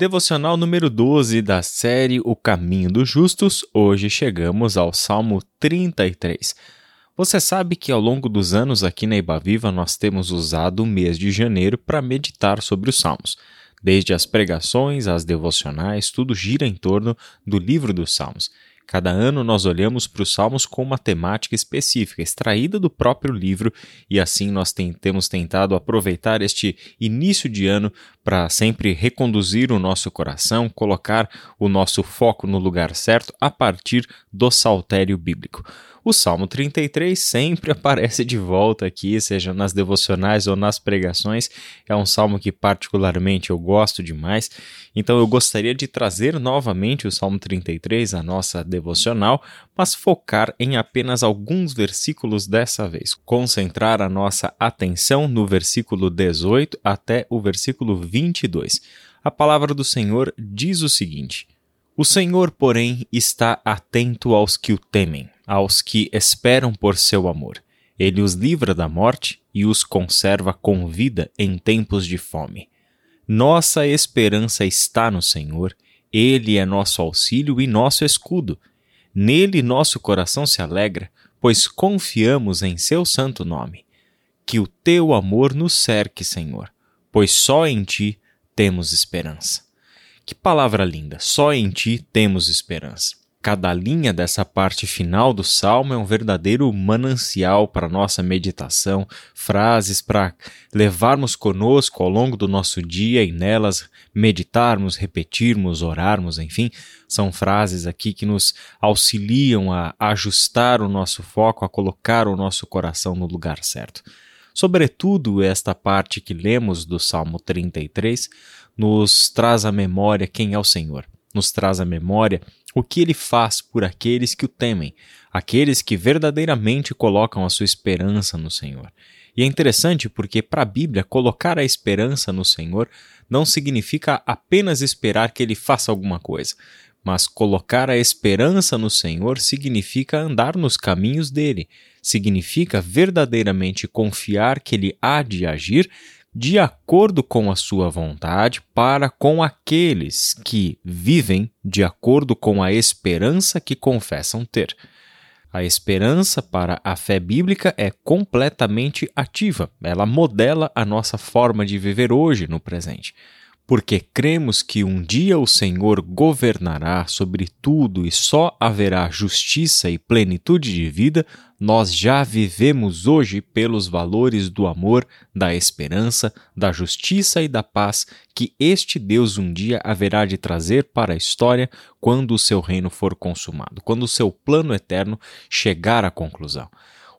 Devocional número 12 da série O Caminho dos Justos. Hoje chegamos ao Salmo 33. Você sabe que ao longo dos anos aqui na Ibaviva nós temos usado o mês de janeiro para meditar sobre os Salmos. Desde as pregações, as devocionais, tudo gira em torno do livro dos Salmos. Cada ano nós olhamos para os Salmos com uma temática específica, extraída do próprio livro, e assim nós tem, temos tentado aproveitar este início de ano para sempre reconduzir o nosso coração, colocar o nosso foco no lugar certo a partir do saltério bíblico. O Salmo 33 sempre aparece de volta aqui, seja nas devocionais ou nas pregações. É um salmo que, particularmente, eu gosto demais. Então, eu gostaria de trazer novamente o Salmo 33 à nossa devocional, mas focar em apenas alguns versículos dessa vez. Concentrar a nossa atenção no versículo 18 até o versículo 22. A palavra do Senhor diz o seguinte. O Senhor, porém, está atento aos que o temem, aos que esperam por seu amor. Ele os livra da morte e os conserva com vida em tempos de fome. Nossa esperança está no Senhor, Ele é nosso auxílio e nosso escudo. Nele nosso coração se alegra, pois confiamos em seu santo nome. Que o teu amor nos cerque, Senhor, pois só em ti temos esperança. Que palavra linda! Só em ti temos esperança. Cada linha dessa parte final do salmo é um verdadeiro manancial para nossa meditação, frases para levarmos conosco ao longo do nosso dia e nelas meditarmos, repetirmos, orarmos, enfim, são frases aqui que nos auxiliam a ajustar o nosso foco, a colocar o nosso coração no lugar certo. Sobretudo, esta parte que lemos do Salmo 33 nos traz à memória quem é o Senhor, nos traz à memória o que ele faz por aqueles que o temem, aqueles que verdadeiramente colocam a sua esperança no Senhor. E é interessante porque, para a Bíblia, colocar a esperança no Senhor não significa apenas esperar que ele faça alguma coisa, mas colocar a esperança no Senhor significa andar nos caminhos dele, significa verdadeiramente confiar que ele há de agir de acordo com a sua vontade para com aqueles que vivem de acordo com a esperança que confessam ter. A esperança para a fé bíblica é completamente ativa, ela modela a nossa forma de viver hoje no presente porque cremos que um dia o Senhor governará sobre tudo e só haverá justiça e plenitude de vida, nós já vivemos hoje pelos valores do amor, da esperança, da justiça e da paz que este Deus um dia haverá de trazer para a história quando o seu reino for consumado, quando o seu plano eterno chegar à conclusão.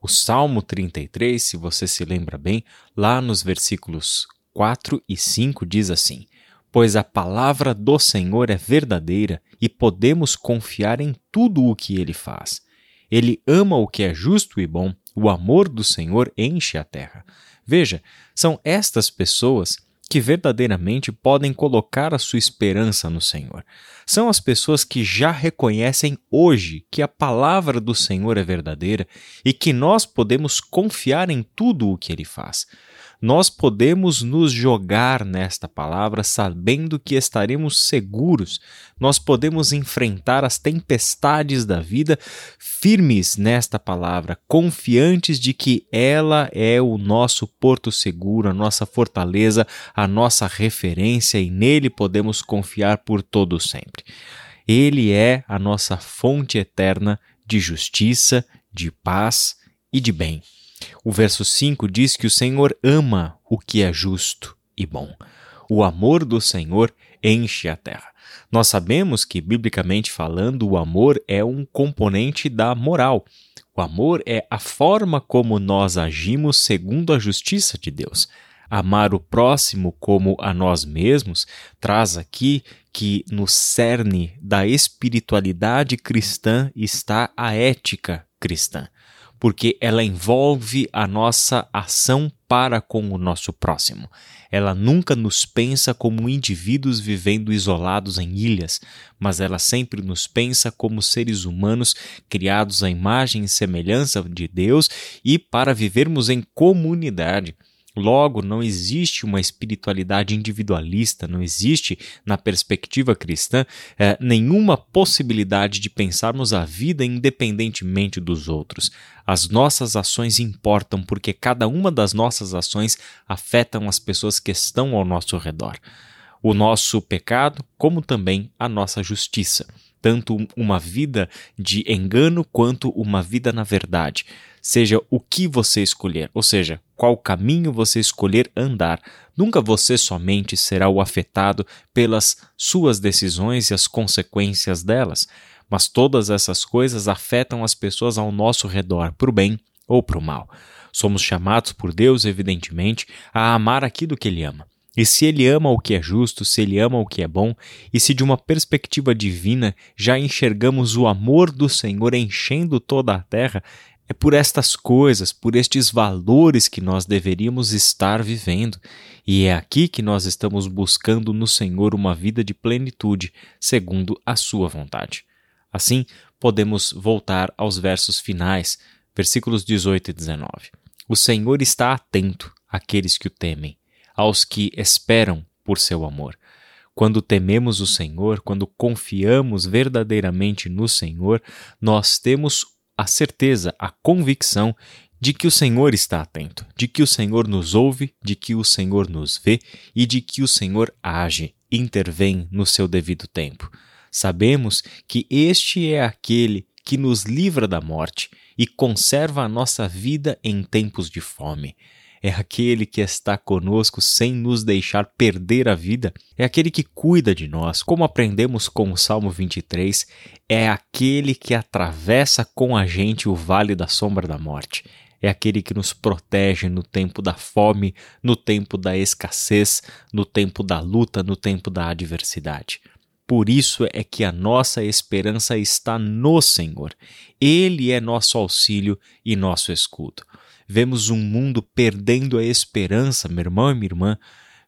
O Salmo 33, se você se lembra bem, lá nos versículos 4 e 5 diz assim: pois a palavra do Senhor é verdadeira e podemos confiar em tudo o que ele faz. Ele ama o que é justo e bom, o amor do Senhor enche a terra. Veja, são estas pessoas que verdadeiramente podem colocar a sua esperança no Senhor. São as pessoas que já reconhecem hoje que a palavra do Senhor é verdadeira e que nós podemos confiar em tudo o que ele faz nós podemos nos jogar nesta palavra sabendo que estaremos seguros, nós podemos enfrentar as tempestades da vida firmes nesta palavra, confiantes de que ela é o nosso porto seguro, a nossa fortaleza, a nossa referência e nele podemos confiar por todo sempre. Ele é a nossa fonte eterna de justiça, de paz e de bem. O verso 5 diz que o Senhor ama o que é justo e bom. O amor do Senhor enche a terra. Nós sabemos que, biblicamente falando, o amor é um componente da moral. O amor é a forma como nós agimos segundo a justiça de Deus. Amar o próximo como a nós mesmos traz aqui que no cerne da espiritualidade cristã está a ética cristã porque ela envolve a nossa ação para com o nosso próximo. Ela nunca nos pensa como indivíduos vivendo isolados em ilhas, mas ela sempre nos pensa como seres humanos criados à imagem e semelhança de Deus e para vivermos em comunidade. Logo, não existe uma espiritualidade individualista, não existe, na perspectiva cristã, é, nenhuma possibilidade de pensarmos a vida independentemente dos outros. As nossas ações importam porque cada uma das nossas ações afetam as pessoas que estão ao nosso redor. O nosso pecado, como também a nossa justiça tanto uma vida de engano quanto uma vida na verdade. Seja o que você escolher, ou seja, qual caminho você escolher andar, nunca você somente será o afetado pelas suas decisões e as consequências delas, mas todas essas coisas afetam as pessoas ao nosso redor, para o bem ou para o mal. Somos chamados por Deus, evidentemente, a amar aquilo que Ele ama. E se ele ama o que é justo, se ele ama o que é bom, e se de uma perspectiva divina já enxergamos o amor do Senhor enchendo toda a terra, é por estas coisas, por estes valores que nós deveríamos estar vivendo, e é aqui que nós estamos buscando no Senhor uma vida de plenitude, segundo a Sua vontade. Assim, podemos voltar aos versos finais, versículos 18 e 19. O Senhor está atento àqueles que o temem aos que esperam por seu amor. Quando tememos o Senhor, quando confiamos verdadeiramente no Senhor, nós temos a certeza, a convicção de que o Senhor está atento, de que o Senhor nos ouve, de que o Senhor nos vê e de que o Senhor age, intervém no seu devido tempo. Sabemos que este é aquele que nos livra da morte e conserva a nossa vida em tempos de fome é aquele que está conosco sem nos deixar perder a vida, é aquele que cuida de nós. Como aprendemos com o Salmo 23, é aquele que atravessa com a gente o vale da sombra da morte. É aquele que nos protege no tempo da fome, no tempo da escassez, no tempo da luta, no tempo da adversidade. Por isso é que a nossa esperança está no Senhor. Ele é nosso auxílio e nosso escudo vemos um mundo perdendo a esperança, meu irmão e minha irmã.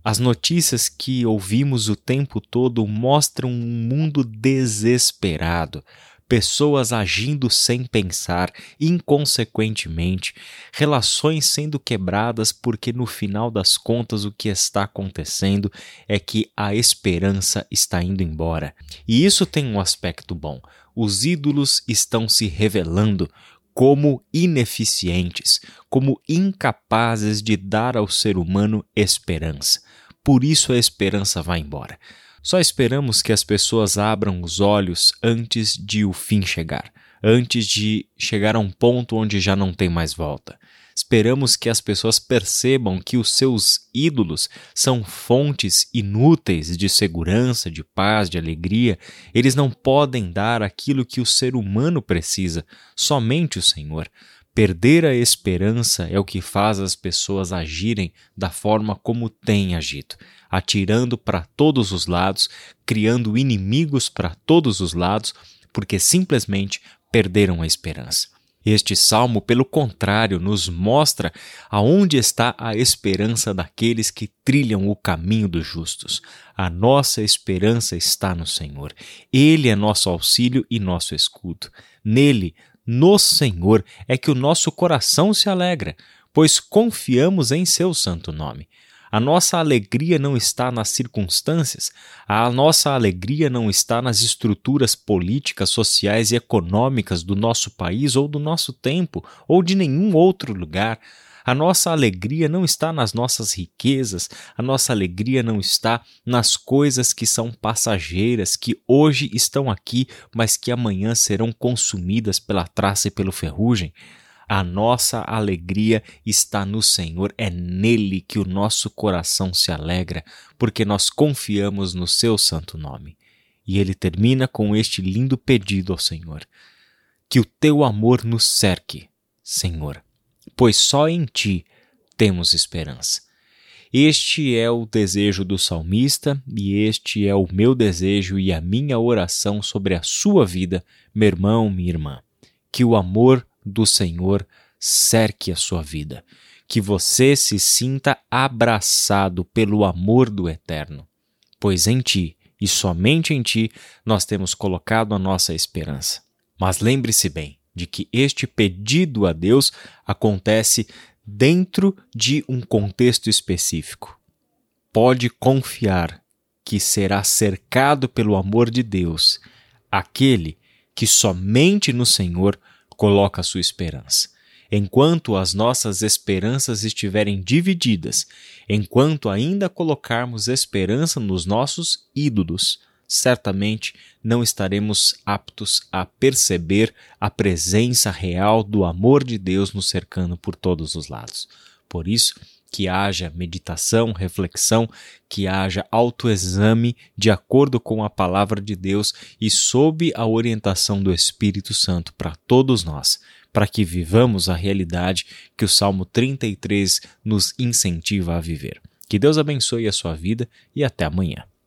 As notícias que ouvimos o tempo todo mostram um mundo desesperado, pessoas agindo sem pensar, inconsequentemente, relações sendo quebradas porque no final das contas o que está acontecendo é que a esperança está indo embora. E isso tem um aspecto bom. Os ídolos estão se revelando, como ineficientes, como incapazes de dar ao ser humano esperança. Por isso a esperança vai embora. Só esperamos que as pessoas abram os olhos antes de o fim chegar, antes de chegar a um ponto onde já não tem mais volta. Esperamos que as pessoas percebam que os seus ídolos são fontes inúteis de segurança, de paz, de alegria. Eles não podem dar aquilo que o ser humano precisa, somente o Senhor. Perder a esperança é o que faz as pessoas agirem da forma como têm agido, atirando para todos os lados, criando inimigos para todos os lados, porque simplesmente perderam a esperança. Este salmo, pelo contrário, nos mostra aonde está a esperança daqueles que trilham o caminho dos justos. A nossa esperança está no Senhor. Ele é nosso auxílio e nosso escudo. Nele, no Senhor, é que o nosso coração se alegra, pois confiamos em seu santo nome. A nossa alegria não está nas circunstâncias, a nossa alegria não está nas estruturas políticas, sociais e econômicas do nosso país ou do nosso tempo ou de nenhum outro lugar. A nossa alegria não está nas nossas riquezas, a nossa alegria não está nas coisas que são passageiras, que hoje estão aqui, mas que amanhã serão consumidas pela traça e pelo ferrugem. A nossa alegria está no Senhor, é nele que o nosso coração se alegra, porque nós confiamos no seu santo nome. E ele termina com este lindo pedido ao Senhor: Que o teu amor nos cerque, Senhor, pois só em ti temos esperança. Este é o desejo do salmista e este é o meu desejo e a minha oração sobre a sua vida, meu irmão, minha irmã. Que o amor do Senhor cerque a sua vida, que você se sinta abraçado pelo amor do Eterno, pois em ti e somente em ti nós temos colocado a nossa esperança. Mas lembre-se bem de que este pedido a Deus acontece dentro de um contexto específico. Pode confiar que será cercado pelo amor de Deus, aquele que somente no Senhor coloca sua esperança. Enquanto as nossas esperanças estiverem divididas, enquanto ainda colocarmos esperança nos nossos ídolos, certamente não estaremos aptos a perceber a presença real do amor de Deus nos cercando por todos os lados. Por isso, que haja meditação, reflexão, que haja autoexame de acordo com a palavra de Deus e sob a orientação do Espírito Santo para todos nós para que vivamos a realidade que o Salmo 33 nos incentiva a viver. Que Deus abençoe a sua vida e até amanhã.